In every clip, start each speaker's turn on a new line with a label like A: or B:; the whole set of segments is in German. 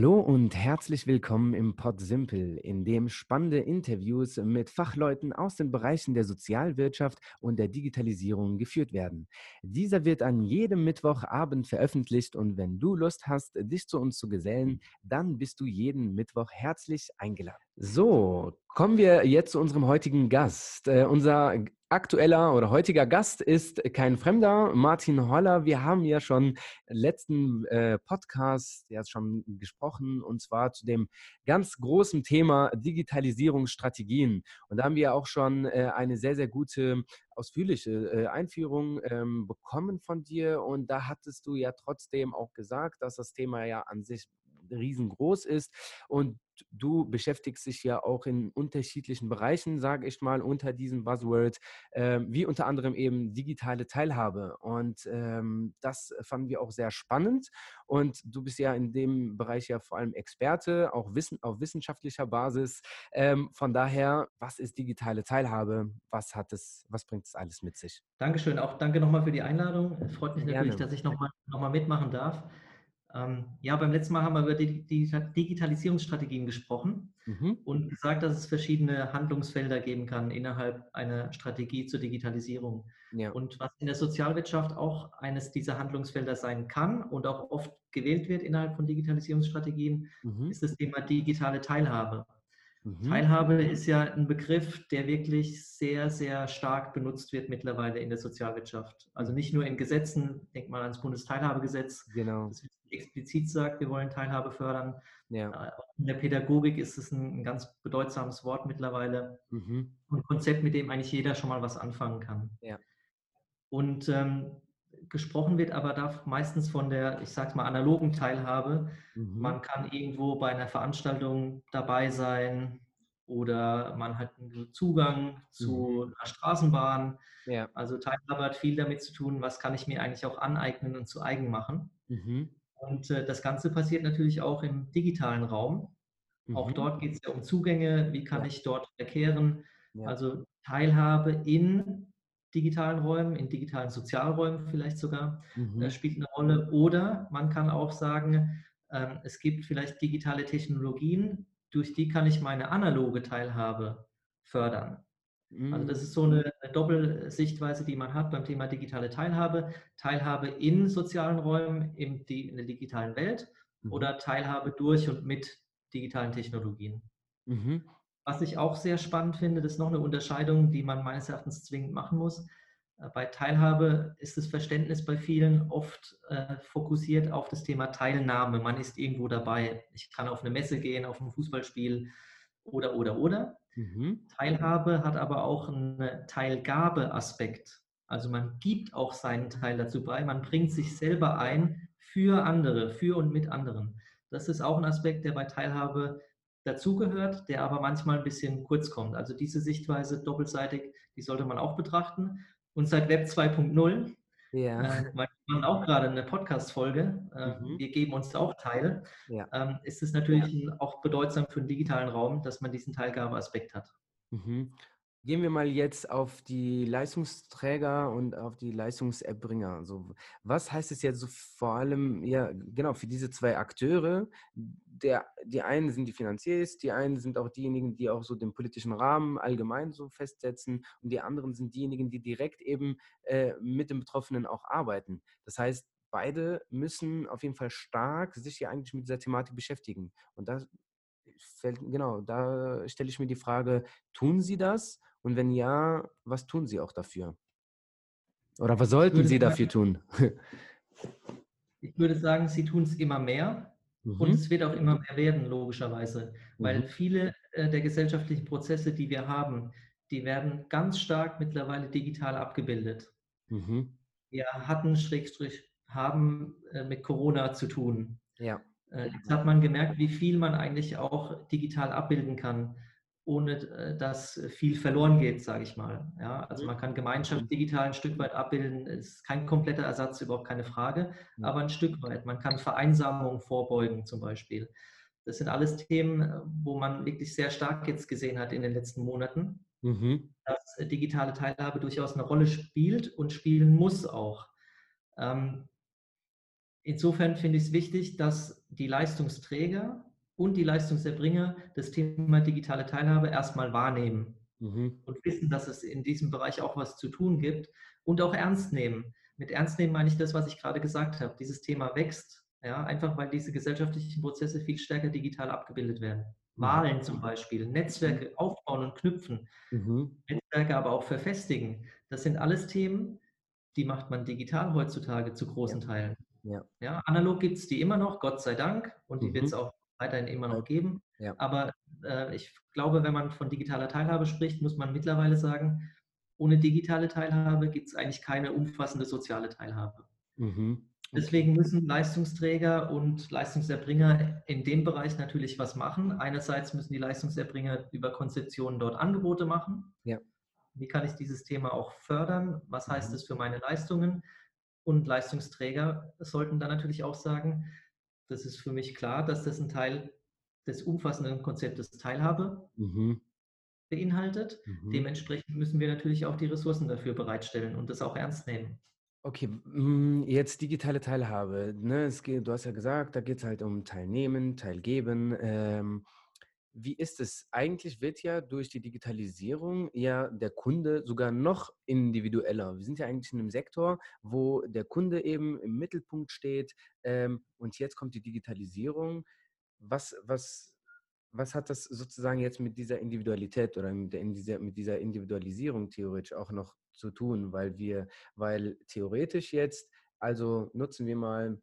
A: Hallo und herzlich willkommen im Pod Simple, in dem spannende Interviews mit Fachleuten aus den Bereichen der Sozialwirtschaft und der Digitalisierung geführt werden. Dieser wird an jedem Mittwochabend veröffentlicht und wenn du Lust hast, dich zu uns zu gesellen, dann bist du jeden Mittwoch herzlich eingeladen. So, kommen wir jetzt zu unserem heutigen Gast. Äh, unser aktueller oder heutiger Gast ist kein Fremder, Martin Holler. Wir haben ja schon letzten äh, Podcast ja schon gesprochen und zwar zu dem ganz großen Thema Digitalisierungsstrategien. Und da haben wir auch schon äh, eine sehr, sehr gute ausführliche äh, Einführung ähm, bekommen von dir und da hattest du ja trotzdem auch gesagt, dass das Thema ja an sich riesengroß ist und du beschäftigst dich ja auch in unterschiedlichen Bereichen, sage ich mal, unter diesem Buzzword, äh, wie unter anderem eben digitale Teilhabe. Und ähm, das fanden wir auch sehr spannend. Und du bist ja in dem Bereich ja vor allem Experte, auch wissen, auf wissenschaftlicher Basis. Ähm, von daher, was ist digitale Teilhabe? Was hat es, was bringt es alles mit sich?
B: Dankeschön. Auch danke nochmal für die Einladung. Es freut mich natürlich, Gerne. dass ich nochmal noch mal mitmachen darf. Ähm, ja, beim letzten Mal haben wir über die, Digitalisierungsstrategien gesprochen mhm. und gesagt, dass es verschiedene Handlungsfelder geben kann innerhalb einer Strategie zur Digitalisierung. Ja. Und was in der Sozialwirtschaft auch eines dieser Handlungsfelder sein kann und auch oft gewählt wird innerhalb von Digitalisierungsstrategien, mhm. ist das Thema digitale Teilhabe. Mhm. Teilhabe ist ja ein Begriff, der wirklich sehr, sehr stark benutzt wird mittlerweile in der Sozialwirtschaft. Also nicht nur in Gesetzen, denk mal ans Bundesteilhabegesetz, genau. das explizit sagt, wir wollen Teilhabe fördern. Ja. Äh, in der Pädagogik ist es ein, ganz bedeutsames Wort mittlerweile. Mhm. Ein Konzept, mit dem eigentlich jeder schon mal was anfangen kann. Ja. Und ähm, gesprochen wird aber da meistens von der, ich sage mal, analogen Teilhabe. Mhm. Man kann irgendwo bei einer Veranstaltung dabei sein oder man hat einen Zugang zu mhm. einer Straßenbahn. Ja. Also Teilhabe hat viel damit zu tun, was kann ich mir eigentlich auch aneignen und zu eigen machen. Mhm. Und äh, das Ganze passiert natürlich auch im digitalen Raum. Mhm. Auch dort geht es ja um Zugänge, wie kann ja. ich dort verkehren. Ja. Also Teilhabe in digitalen Räumen, in digitalen Sozialräumen vielleicht sogar, mhm. äh, spielt eine Rolle. Oder man kann auch sagen, äh, es gibt vielleicht digitale Technologien, durch die kann ich meine analoge Teilhabe fördern. Mhm. Also das ist so eine, eine Doppelsichtweise, die man hat beim Thema digitale Teilhabe. Teilhabe in sozialen Räumen, in, die, in der digitalen Welt mhm. oder Teilhabe durch und mit digitalen Technologien. Mhm. Was ich auch sehr spannend finde, das ist noch eine Unterscheidung, die man meines Erachtens zwingend machen muss. Äh, bei Teilhabe ist das Verständnis bei vielen oft äh, fokussiert auf das Thema Teilnahme. Man ist irgendwo dabei. Ich kann auf eine Messe gehen, auf ein Fußballspiel oder, oder, oder. Mhm. Teilhabe hat aber auch einen Teilgabe-Aspekt. Also man gibt auch seinen Teil dazu bei. Man bringt sich selber ein für andere, für und mit anderen. Das ist auch ein Aspekt, der bei Teilhabe dazugehört, der aber manchmal ein bisschen kurz kommt. Also diese Sichtweise doppelseitig, die sollte man auch betrachten. Und seit Web 2.0, ja. äh, man auch gerade eine Podcast-Folge, äh, mhm. wir geben uns auch teil, ja. ähm, ist es natürlich ja. auch bedeutsam für den digitalen Raum, dass man diesen Teilgabeaspekt hat.
A: Mhm. Gehen wir mal jetzt auf die Leistungsträger und auf die Leistungserbringer. Also, was heißt es jetzt so vor allem, ja, genau, für diese zwei Akteure? Der, die einen sind die Finanziers, die einen sind auch diejenigen, die auch so den politischen Rahmen allgemein so festsetzen und die anderen sind diejenigen, die direkt eben äh, mit den Betroffenen auch arbeiten. Das heißt, beide müssen auf jeden Fall stark sich hier eigentlich mit dieser Thematik beschäftigen. Und da fällt, genau, da stelle ich mir die Frage, tun sie das? Und wenn ja, was tun Sie auch dafür? Oder was sollten Sie dafür tun?
B: ich würde sagen, Sie tun es immer mehr mhm. und es wird auch immer mehr werden, logischerweise. Weil mhm. viele äh, der gesellschaftlichen Prozesse, die wir haben, die werden ganz stark mittlerweile digital abgebildet. Mhm. Wir hatten, Schrägstrich, haben äh, mit Corona zu tun. Ja. Äh, jetzt hat man gemerkt, wie viel man eigentlich auch digital abbilden kann ohne äh, dass viel verloren geht, sage ich mal. Ja, also man kann Gemeinschaft digital ein Stück weit abbilden, ist kein kompletter Ersatz, überhaupt keine Frage, aber ein Stück weit. Man kann Vereinsamung vorbeugen zum Beispiel. Das sind alles Themen, wo man wirklich sehr stark jetzt gesehen hat in den letzten Monaten, mhm. dass digitale Teilhabe durchaus eine Rolle spielt und spielen muss auch. Ähm, insofern finde ich es wichtig, dass die Leistungsträger und die Leistungserbringer das Thema digitale Teilhabe erstmal wahrnehmen mhm. und wissen, dass es in diesem Bereich auch was zu tun gibt und auch ernst nehmen. Mit ernst nehmen meine ich das, was ich gerade gesagt habe. Dieses Thema wächst, ja, einfach weil diese gesellschaftlichen Prozesse viel stärker digital abgebildet werden. Mhm. Wahlen zum Beispiel, Netzwerke mhm. aufbauen und knüpfen, mhm. Netzwerke aber auch verfestigen. Das sind alles Themen, die macht man digital heutzutage zu großen ja. Teilen. Ja. ja analog gibt es die immer noch, Gott sei Dank, und die mhm. wird es auch weiterhin immer noch geben. Ja. Aber äh, ich glaube, wenn man von digitaler Teilhabe spricht, muss man mittlerweile sagen, ohne digitale Teilhabe gibt es eigentlich keine umfassende soziale Teilhabe. Mhm. Deswegen müssen Leistungsträger und Leistungserbringer in dem Bereich natürlich was machen. Einerseits müssen die Leistungserbringer über Konzeptionen dort Angebote machen. Ja. Wie kann ich dieses Thema auch fördern? Was heißt es mhm. für meine Leistungen? Und Leistungsträger sollten dann natürlich auch sagen, das ist für mich klar, dass das ein Teil des umfassenden Konzeptes Teilhabe mhm. beinhaltet. Mhm. Dementsprechend müssen wir natürlich auch die Ressourcen dafür bereitstellen und das auch ernst nehmen.
A: Okay, mm, jetzt digitale Teilhabe. Ne? Geht, du hast ja gesagt, da geht es halt um Teilnehmen, Teilgeben. Ähm, wie ist es? Eigentlich wird ja durch die Digitalisierung ja der Kunde sogar noch individueller. Wir sind ja eigentlich in einem Sektor, wo der Kunde eben im Mittelpunkt steht. Ähm, und jetzt kommt die Digitalisierung. Was, was, was hat das sozusagen jetzt mit dieser Individualität oder mit, dieser, mit dieser Individualisierung theoretisch auch noch zu tun? Weil wir, weil theoretisch jetzt, also nutzen wir mal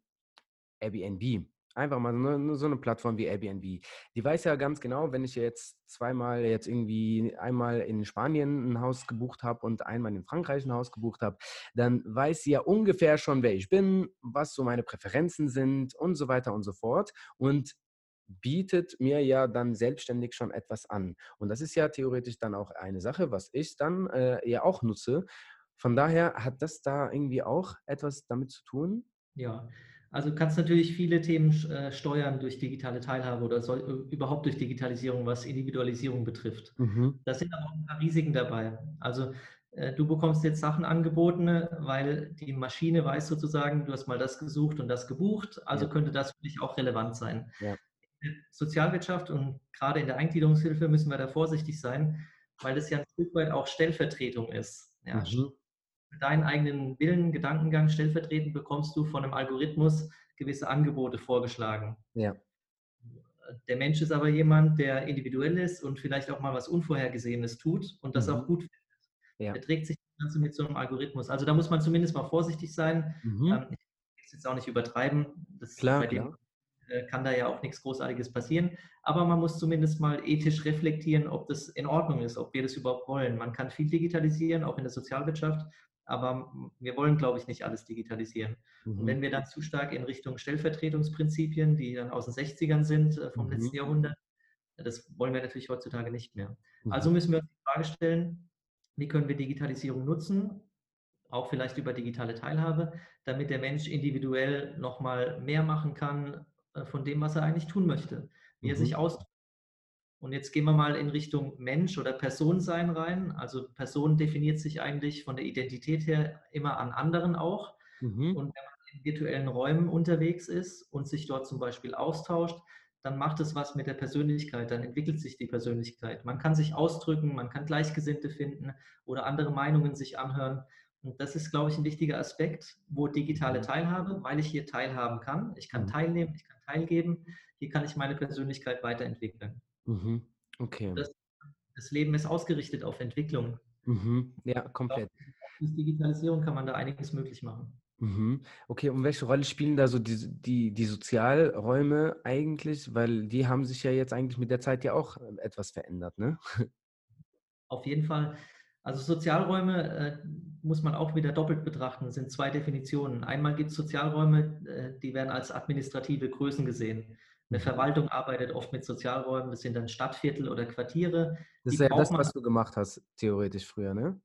A: Airbnb Einfach mal so, so eine Plattform wie Airbnb. Die weiß ja ganz genau, wenn ich jetzt zweimal jetzt irgendwie einmal in Spanien ein Haus gebucht habe und einmal in Frankreich ein Haus gebucht habe, dann weiß sie ja ungefähr schon, wer ich bin, was so meine Präferenzen sind und so weiter und so fort. Und bietet mir ja dann selbstständig schon etwas an. Und das ist ja theoretisch dann auch eine Sache, was ich dann äh, ja auch nutze. Von daher hat das da irgendwie auch etwas damit zu tun?
B: Ja, also du kannst natürlich viele Themen äh, steuern durch digitale Teilhabe oder soll, äh, überhaupt durch Digitalisierung, was Individualisierung betrifft. Mhm. Da sind aber auch ein paar Risiken dabei. Also äh, du bekommst jetzt Sachen angeboten, weil die Maschine weiß sozusagen, du hast mal das gesucht und das gebucht, also ja. könnte das für dich auch relevant sein. Ja. In der Sozialwirtschaft und gerade in der Eingliederungshilfe müssen wir da vorsichtig sein, weil es ja ein Stück weit auch Stellvertretung ist. Ja, mhm deinen eigenen Willen, Gedankengang stellvertretend bekommst du von einem Algorithmus gewisse Angebote vorgeschlagen. Ja. Der Mensch ist aber jemand, der individuell ist und vielleicht auch mal was Unvorhergesehenes tut und das mhm. auch gut findet. Ja. Er trägt sich das Ganze mit so einem Algorithmus. Also da muss man zumindest mal vorsichtig sein. Mhm. Ähm, ich will es jetzt auch nicht übertreiben. Das klar, bei dem äh, kann da ja auch nichts Großartiges passieren. Aber man muss zumindest mal ethisch reflektieren, ob das in Ordnung ist, ob wir das überhaupt wollen. Man kann viel digitalisieren, auch in der Sozialwirtschaft aber wir wollen, glaube ich, nicht alles digitalisieren. Mhm. Und wenn wir dann zu stark in Richtung Stellvertretungsprinzipien, die dann aus den 60ern sind, äh, vom mhm. letzten Jahrhundert, das wollen wir natürlich heutzutage nicht mehr. Mhm. Also müssen wir uns die Frage stellen, wie können wir Digitalisierung nutzen, auch vielleicht über digitale Teilhabe, damit der Mensch individuell nochmal mehr machen kann äh, von dem, was er eigentlich tun möchte, wie er sich mhm. ausdrückt und jetzt gehen wir mal in Richtung Mensch oder Personensein rein. Also Person definiert sich eigentlich von der Identität her immer an anderen auch. Mhm. Und wenn man in virtuellen Räumen unterwegs ist und sich dort zum Beispiel austauscht, dann macht es was mit der Persönlichkeit, dann entwickelt sich die Persönlichkeit. Man kann sich ausdrücken, man kann Gleichgesinnte finden oder andere Meinungen sich anhören. Und das ist, glaube ich, ein wichtiger Aspekt, wo digitale mhm. Teilhabe, weil ich hier teilhaben kann, ich kann mhm. teilnehmen, ich kann teilgeben, hier kann ich meine Persönlichkeit weiterentwickeln. Mhm. Okay. Das, das, Leben ist ausgerichtet auf Entwicklung.
A: Mhm. Ja, komplett.
B: Durch Digitalisierung kann man da einiges möglich machen.
A: Mhm. Okay, und welche Rolle spielen da so die, die, die Sozialräume eigentlich? Weil die haben sich ja jetzt eigentlich mit der Zeit ja auch äh, etwas verändert, ne?
B: Auf jeden Fall. Also Sozialräume äh, muss man auch wieder doppelt betrachten, das sind zwei Definitionen. Einmal gibt es Sozialräume, äh, die werden als administrative Größen gesehen. Eine Verwaltung arbeitet oft mit Sozialräumen, das sind dann Stadtviertel oder Quartiere.
A: Das ist ja das, was du gemacht hast, theoretisch früher, ne?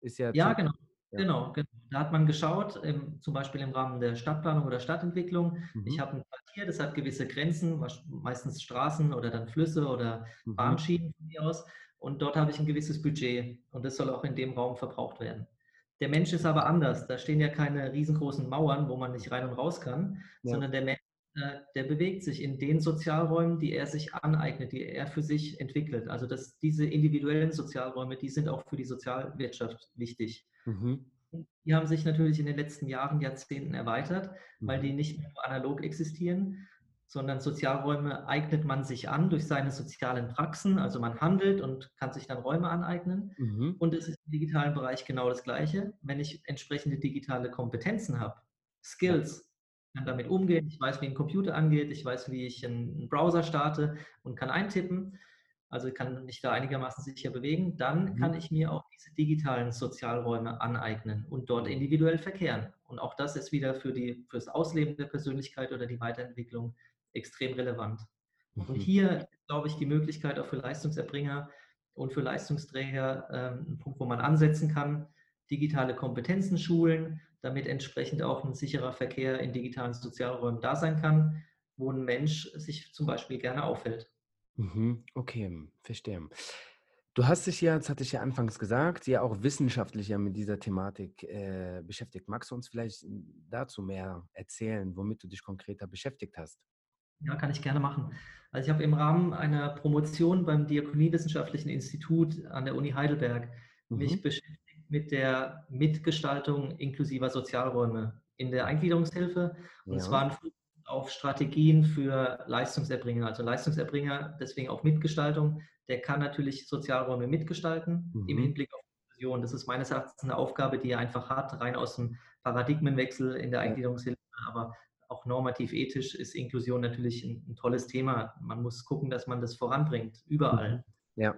B: Ist ja, ja genau. Ja. Genau, genau. Da hat man geschaut, im, zum Beispiel im Rahmen der Stadtplanung oder Stadtentwicklung. Mhm. Ich habe ein Quartier, das hat gewisse Grenzen, meistens Straßen oder dann Flüsse oder mhm. Bahnschienen von mir aus. Und dort habe ich ein gewisses Budget und das soll auch in dem Raum verbraucht werden. Der Mensch ist aber anders. Da stehen ja keine riesengroßen Mauern, wo man nicht rein und raus kann, ja. sondern der Mensch der bewegt sich in den Sozialräumen, die er sich aneignet, die er für sich entwickelt. Also dass diese individuellen Sozialräume, die sind auch für die Sozialwirtschaft wichtig. Mhm. Die haben sich natürlich in den letzten Jahren, Jahrzehnten erweitert, mhm. weil die nicht nur analog existieren, sondern Sozialräume eignet man sich an durch seine sozialen Praxen. Also man handelt und kann sich dann Räume aneignen. Mhm. Und es ist im digitalen Bereich genau das Gleiche. Wenn ich entsprechende digitale Kompetenzen habe, Skills, kann damit umgehen, ich weiß, wie ein Computer angeht, ich weiß, wie ich einen Browser starte und kann eintippen, also kann mich da einigermaßen sicher bewegen, dann mhm. kann ich mir auch diese digitalen Sozialräume aneignen und dort individuell verkehren. Und auch das ist wieder für, die, für das Ausleben der Persönlichkeit oder die Weiterentwicklung extrem relevant. Mhm. Und hier glaube ich die Möglichkeit auch für Leistungserbringer und für Leistungsträger ähm, ein Punkt, wo man ansetzen kann, digitale Kompetenzen schulen, damit entsprechend auch ein sicherer Verkehr in digitalen Sozialräumen da sein kann, wo ein Mensch sich zum Beispiel gerne aufhält.
A: Mhm, okay, verstehe. Du hast dich ja, das hatte ich ja anfangs gesagt, ja auch wissenschaftlicher mit dieser Thematik äh, beschäftigt. Magst du uns vielleicht dazu mehr erzählen, womit du dich konkreter beschäftigt hast?
B: Ja, kann ich gerne machen. Also ich habe im Rahmen einer Promotion beim Diakoniewissenschaftlichen Institut an der Uni Heidelberg mhm. mich beschäftigt mit der Mitgestaltung inklusiver Sozialräume in der Eingliederungshilfe. Und ja. zwar auf Strategien für Leistungserbringer. Also Leistungserbringer, deswegen auch Mitgestaltung, der kann natürlich Sozialräume mitgestalten mhm. im Hinblick auf Inklusion. Das ist meines Erachtens eine Aufgabe, die er einfach hat, rein aus dem Paradigmenwechsel in der Eingliederungshilfe. Aber auch normativ ethisch ist Inklusion natürlich ein, ein, tolles Thema. Man muss gucken, dass man das voranbringt, überall.
A: Ja.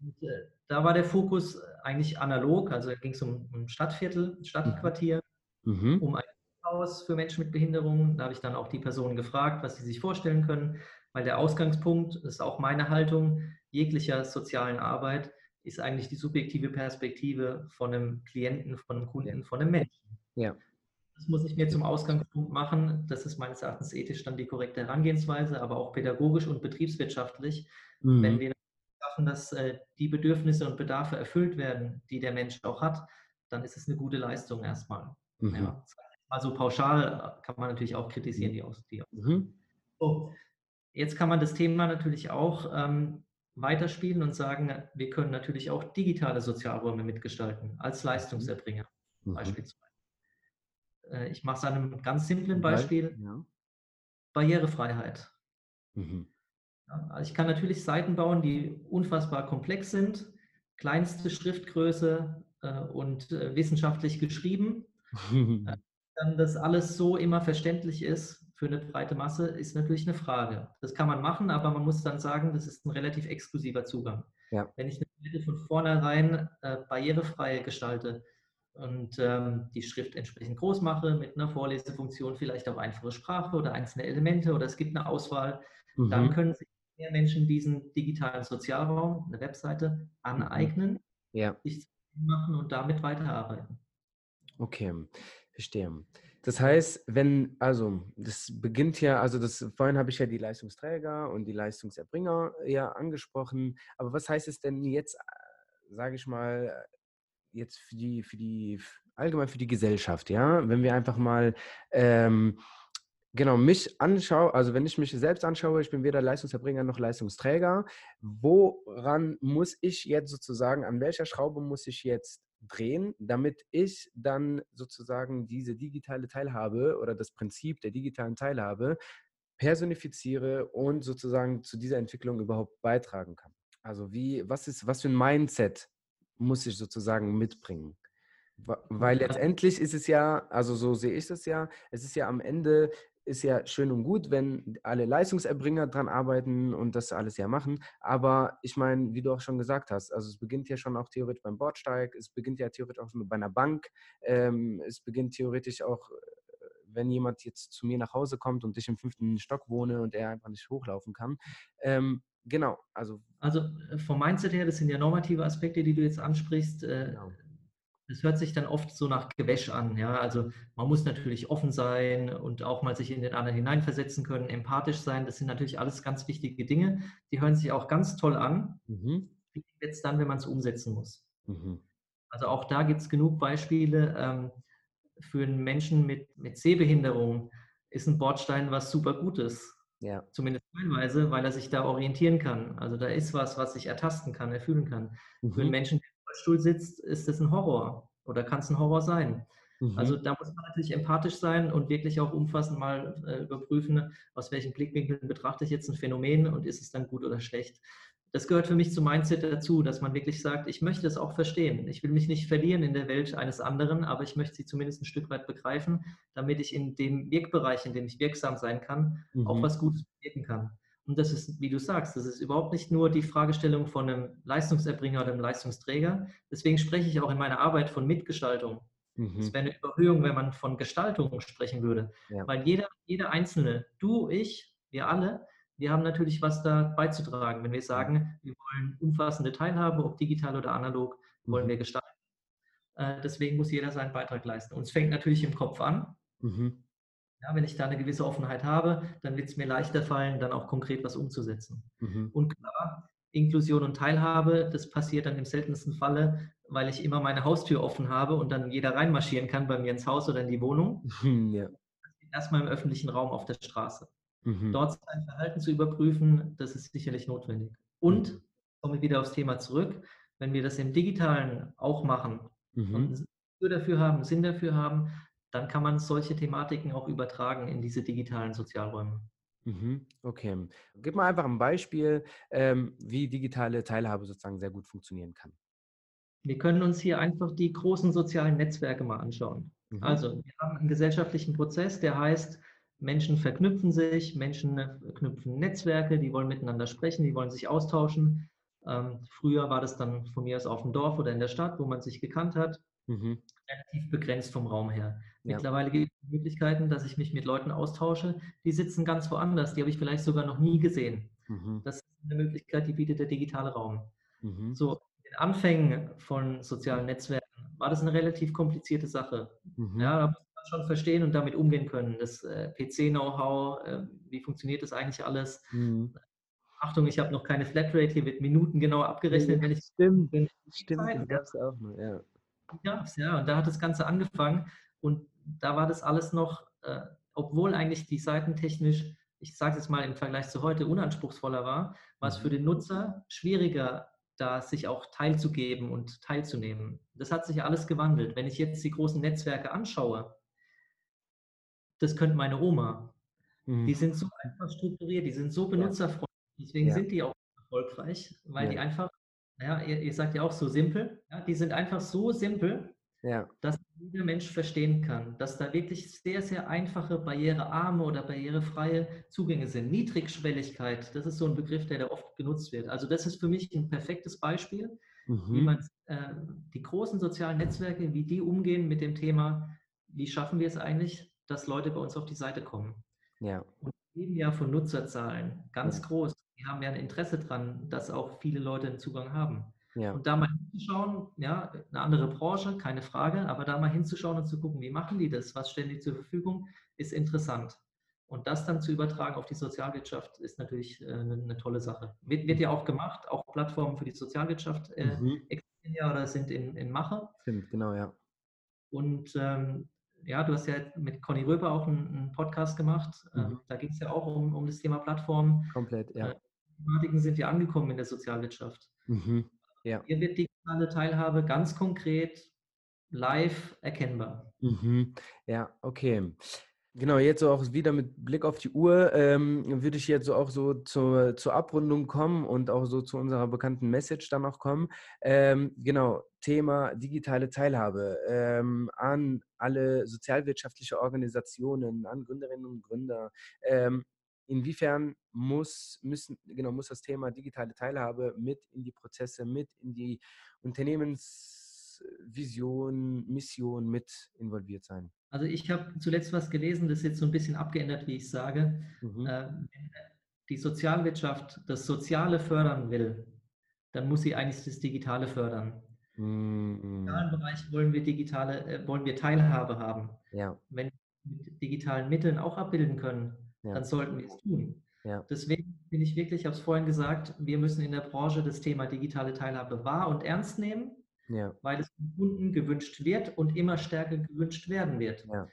B: Und, äh, da war der Fokus eigentlich analog, also ging es um ein Stadtviertel, ein Stadtquartier, mhm. um ein Haus für Menschen mit Behinderungen. Da habe ich dann auch die Personen gefragt, was sie sich vorstellen können, weil der Ausgangspunkt, das ist auch meine Haltung, jeglicher sozialen Arbeit ist eigentlich die subjektive Perspektive von einem Klienten, von einem Kunden, von einem Menschen.
A: Ja.
B: Das muss ich mir zum Ausgangspunkt machen. Das ist meines Erachtens ethisch dann die korrekte Herangehensweise, aber auch pädagogisch und betriebswirtschaftlich. Mhm. Wenn wir schaffen, dass äh, die Bedürfnisse und Bedarfe erfüllt werden, die der Mensch auch hat, dann ist es eine gute Leistung erstmal. Mhm. Ja. Also pauschal kann man natürlich auch kritisieren, die Aus. Die mhm. so, jetzt kann man das Thema natürlich auch ähm, weiterspielen und sagen, wir können natürlich auch digitale Sozialräume mitgestalten, als Leistungserbringer mhm. beispielsweise. Äh, ich mache es an einem ganz simplen Beispiel. Ja. Barrierefreiheit. Mhm. Also ich kann natürlich Seiten bauen, die unfassbar komplex sind, kleinste Schriftgröße äh, und äh, wissenschaftlich geschrieben. Äh, dann das alles so immer verständlich ist für eine breite Masse, ist natürlich eine Frage. Das kann man machen, aber man muss dann sagen, das ist ein relativ exklusiver Zugang. Ja. Wenn ich eine Seite von vornherein äh, barrierefrei gestalte und ähm, die Schrift entsprechend groß mache, mit einer Vorlesefunktion, vielleicht auch einfache Sprache oder einzelne Elemente oder es gibt eine Auswahl, mhm. dann können sich mehr Menschen diesen digitalen Sozialraum, eine Webseite, aneignen,
A: ja.
B: sich machen und damit weiterarbeiten.
A: Okay, verstehe. Das heißt, wenn, also, das beginnt ja, also das, vorhin habe ich ja die Leistungsträger und die Leistungserbringer ja angesprochen, aber was heißt es denn jetzt, äh, sage ich mal, jetzt für die, für die, allgemein für die Gesellschaft, ja, wenn wir einfach mal ähm, genau mich anschaue, also wenn ich mich selbst anschaue, ich bin weder Leistungserbringer noch Leistungsträger, woran muss ich jetzt sozusagen, an welcher Schraube muss ich jetzt drehen, damit ich dann sozusagen diese digitale Teilhabe oder das Prinzip der digitalen Teilhabe personifiziere und sozusagen zu dieser Entwicklung überhaupt beitragen kann. Also wie, was ist, was für ein Mindset muss ich sozusagen mitbringen? Weil letztendlich ist es ja, also so sehe ich das ja, es ist ja am Ende ist ja schön und gut, wenn alle Leistungserbringer dran arbeiten und das alles ja machen. Aber ich meine, wie du auch schon gesagt hast, also es beginnt ja schon auch theoretisch beim Bordsteig, es beginnt ja theoretisch auch bei einer Bank, ähm, es beginnt theoretisch auch, äh, wenn jemand jetzt zu mir nach Hause kommt und ich im fünften Stock wohne und er einfach nicht hochlaufen kann. Ähm, genau, also.
B: Also äh, vom Mindset her, das sind ja normative Aspekte, die du jetzt ansprichst. Äh, genau es hört sich dann oft so nach Gewäsch an. Ja? Also man muss natürlich offen sein und auch mal sich in den anderen hineinversetzen können, empathisch sein. Das sind natürlich alles ganz wichtige Dinge. Die hören sich auch ganz toll an. Mhm. Wie jetzt dann, wenn man es umsetzen muss? Mhm. Also auch da gibt es genug Beispiele ähm, für einen Menschen mit, mit Sehbehinderung. ist ein Bordstein was super Gutes. Ja. Zumindest teilweise, weil er sich da orientieren kann. Also da ist was, was sich ertasten kann, erfüllen kann. Mhm. Für einen Menschen, der im Rollstuhl sitzt, ist das ein Horror oder kann es ein Horror sein. Mhm. Also da muss man natürlich empathisch sein und wirklich auch umfassend mal äh, überprüfen, aus welchen Blickwinkeln betrachte ich jetzt ein Phänomen und ist es dann gut oder schlecht das gehört für mich zum Mindset dazu, dass man wirklich sagt, ich möchte es auch verstehen. Ich will mich nicht verlieren in der Welt eines anderen, aber ich möchte sie zumindest ein Stück weit begreifen, damit ich in dem Wirkbereich, in dem ich wirksam sein kann, mhm. auch was Gutes bewirken kann. Und das ist, wie du sagst, das ist überhaupt nicht nur die Fragestellung von einem Leistungserbringer oder einem Leistungsträger. Deswegen spreche ich auch in meiner Arbeit von Mitgestaltung. Mhm. Das wäre eine Überhöhung, wenn man von Gestaltung sprechen würde. Ja. Weil jeder, jeder Einzelne, du, ich, wir alle, wir haben natürlich was da beizutragen. Wenn wir sagen, wir wollen umfassende Teilhabe, ob digital oder analog, wollen mhm. wir gestalten. Äh, deswegen muss jeder seinen Beitrag leisten. Und es fängt natürlich im Kopf an. Mhm. Ja, wenn ich da eine gewisse Offenheit habe, dann wird es mir leichter fallen, dann auch konkret was umzusetzen. Mhm. Und klar, Inklusion und Teilhabe, das passiert dann im seltensten Falle, weil ich immer meine Haustür offen habe und dann jeder reinmarschieren kann bei mir ins Haus oder in die Wohnung. Ja. Erstmal im öffentlichen Raum auf der Straße. Mhm. Dort sein Verhalten zu überprüfen, das ist sicherlich notwendig. Und, mhm. komme ich wieder aufs Thema zurück, wenn wir das im Digitalen auch machen mhm. und dafür haben, Sinn dafür haben, dann kann man solche Thematiken auch übertragen in diese digitalen Sozialräume.
A: Mhm. Okay. Gib mal einfach ein Beispiel, ähm, wie digitale Teilhabe sozusagen sehr gut funktionieren kann.
B: Wir können uns hier einfach die großen sozialen Netzwerke mal anschauen. Mhm. Also, wir haben einen gesellschaftlichen Prozess, der heißt Menschen verknüpfen sich, Menschen knüpfen Netzwerke, die wollen miteinander sprechen, die wollen sich austauschen. Ähm, früher war das dann von mir aus auf dem Dorf oder in der Stadt, wo man sich gekannt hat, mhm. relativ begrenzt vom Raum her. Ja. Mittlerweile gibt es Möglichkeiten, dass ich mich mit Leuten austausche, die sitzen ganz woanders, die habe ich vielleicht sogar noch nie gesehen. Mhm. Das ist eine Möglichkeit, die bietet der digitale Raum. Mhm. So, in den Anfängen von sozialen Netzwerken war das eine relativ komplizierte Sache. Mhm. Ja, da schon verstehen und damit umgehen können. Das äh, PC-Know-how, äh, wie funktioniert das eigentlich alles? Mhm. Achtung, ich habe noch keine Flatrate, hier wird Minuten genau abgerechnet, wenn ich.
A: Stimmt, ich stimmt, Zeit, gab es auch noch, ja.
B: Ja. Und da hat das Ganze angefangen und da war das alles noch, äh, obwohl eigentlich die Seiten technisch, ich sage es jetzt mal im Vergleich zu heute, unanspruchsvoller war, war es mhm. für den Nutzer schwieriger, da sich auch teilzugeben und teilzunehmen. Das hat sich alles gewandelt. Wenn ich jetzt die großen Netzwerke anschaue, das könnte meine Oma. Mhm. Die sind so einfach strukturiert, die sind so benutzerfreundlich, deswegen ja. sind die auch erfolgreich, weil ja. die einfach, naja, ihr, ihr, sagt ja auch so simpel, ja, die sind einfach so simpel, ja. dass jeder Mensch verstehen kann, dass da wirklich sehr, sehr einfache, barrierearme oder barrierefreie Zugänge sind. Niedrigschwelligkeit, das ist so ein Begriff, der da oft genutzt wird. Also das ist für mich ein perfektes Beispiel, mhm. wie man äh, die großen sozialen Netzwerke, wie die umgehen mit dem Thema, wie schaffen wir es eigentlich, dass Leute bei uns auf die Seite kommen. Ja. Und wir leben ja von Nutzerzahlen ganz ja. groß. Die haben ja ein Interesse daran, dass auch viele Leute einen Zugang haben. Ja. Und da mal hinzuschauen, ja, eine andere Branche, keine Frage, aber da mal hinzuschauen und zu gucken, wie machen die das, was stellen die zur Verfügung, ist interessant. Und das dann zu übertragen auf die Sozialwirtschaft ist natürlich äh, eine, eine, tolle Sache. Wird, wird, ja auch gemacht, auch Plattformen für die Sozialwirtschaft äh, mhm. existieren ja oder sind in, in Mache.
A: Stimmt, genau, ja.
B: Und ähm, ja, du hast ja mit Conny Röber auch einen, einen Podcast gemacht. Mhm. Ähm, da ging es ja auch um, um das Thema Plattform.
A: Komplett, ja.
B: Äh, Thematiken sind ja angekommen in der Sozialwirtschaft. Mhm. Ja. Hier wird digitale Teilhabe ganz konkret live erkennbar.
A: Mhm. Ja, okay. Genau, jetzt auch wieder mit Blick auf die Uhr ähm, würde ich jetzt so auch so zur, zur Abrundung kommen und auch so zu unserer bekannten Message dann auch kommen. Ähm, genau, Thema digitale Teilhabe ähm, an alle sozialwirtschaftliche Organisationen, an Gründerinnen und Gründer. Inwiefern muss, müssen, genau, muss das Thema digitale Teilhabe mit in die Prozesse, mit in die Unternehmensvision, Mission mit involviert sein?
B: Also ich habe zuletzt was gelesen, das ist jetzt so ein bisschen abgeändert, wie ich sage. Mhm. Äh, wenn die Sozialwirtschaft das Soziale fördern will, dann muss sie eigentlich das Digitale fördern. Mhm. Im digitalen Bereich wollen wir digitale, äh, wollen wir Teilhabe haben. Ja. Wenn wir mit digitalen Mitteln auch abbilden können, ja. dann sollten wir es tun. Ja. Deswegen bin ich wirklich, ich habe es vorhin gesagt, wir müssen in der Branche das Thema digitale Teilhabe wahr und ernst nehmen ja. weil es vom Kunden gewünscht wird und immer stärker gewünscht werden wird. Ja.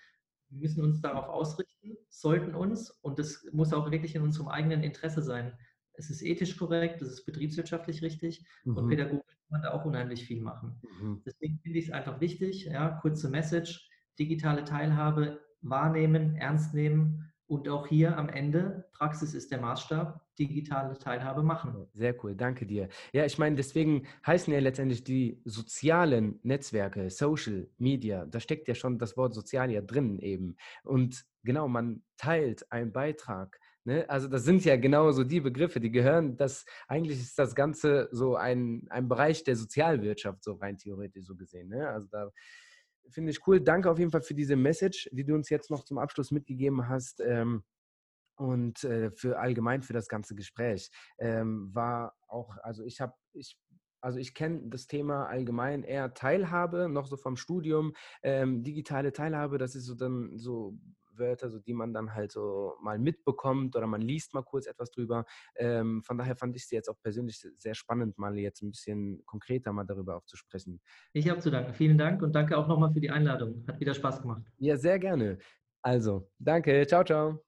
B: wir müssen uns darauf ausrichten, sollten uns, und das muss auch wirklich in unserem eigenen Interesse sein. Es ist ethisch korrekt, es ist betriebswirtschaftlich richtig mhm. und pädagogisch kann man da auch unheimlich viel machen. Mhm. Deswegen finde ich es einfach wichtig, ja, kurze Message, digitale Teilhabe wahrnehmen, ernst nehmen und auch hier am Ende, Praxis ist der Maßstab, digitale Teilhabe machen.
A: Sehr cool, danke dir. Ja, ich meine, deswegen heißen ja letztendlich die sozialen Netzwerke, Social Media, da steckt ja schon das Wort sozial ja drin eben. Und genau, man teilt einen Beitrag. Ne? Also das sind ja genau so die Begriffe, die gehören, das eigentlich ist das Ganze so ein, ein Bereich der Sozialwirtschaft, so rein theoretisch so gesehen. Ne? Also da finde ich cool. Danke auf jeden Fall für diese Message, die du uns jetzt noch zum Abschluss mitgegeben hast. Ähm, und äh, für allgemein für das ganze Gespräch ähm, war auch, also ich habe, ich also ich kenne das Thema allgemein eher Teilhabe, noch so vom Studium, ähm, digitale Teilhabe, das ist so dann so Wörter, so die man dann halt so mal mitbekommt oder man liest mal kurz etwas drüber. Ähm, von daher fand ich sie jetzt auch persönlich sehr spannend, mal jetzt ein bisschen konkreter mal darüber auch zu sprechen.
B: Ich habe zu danken. Vielen Dank und danke auch nochmal für die Einladung. Hat wieder Spaß gemacht.
A: Ja, sehr gerne. Also, danke. Ciao, ciao.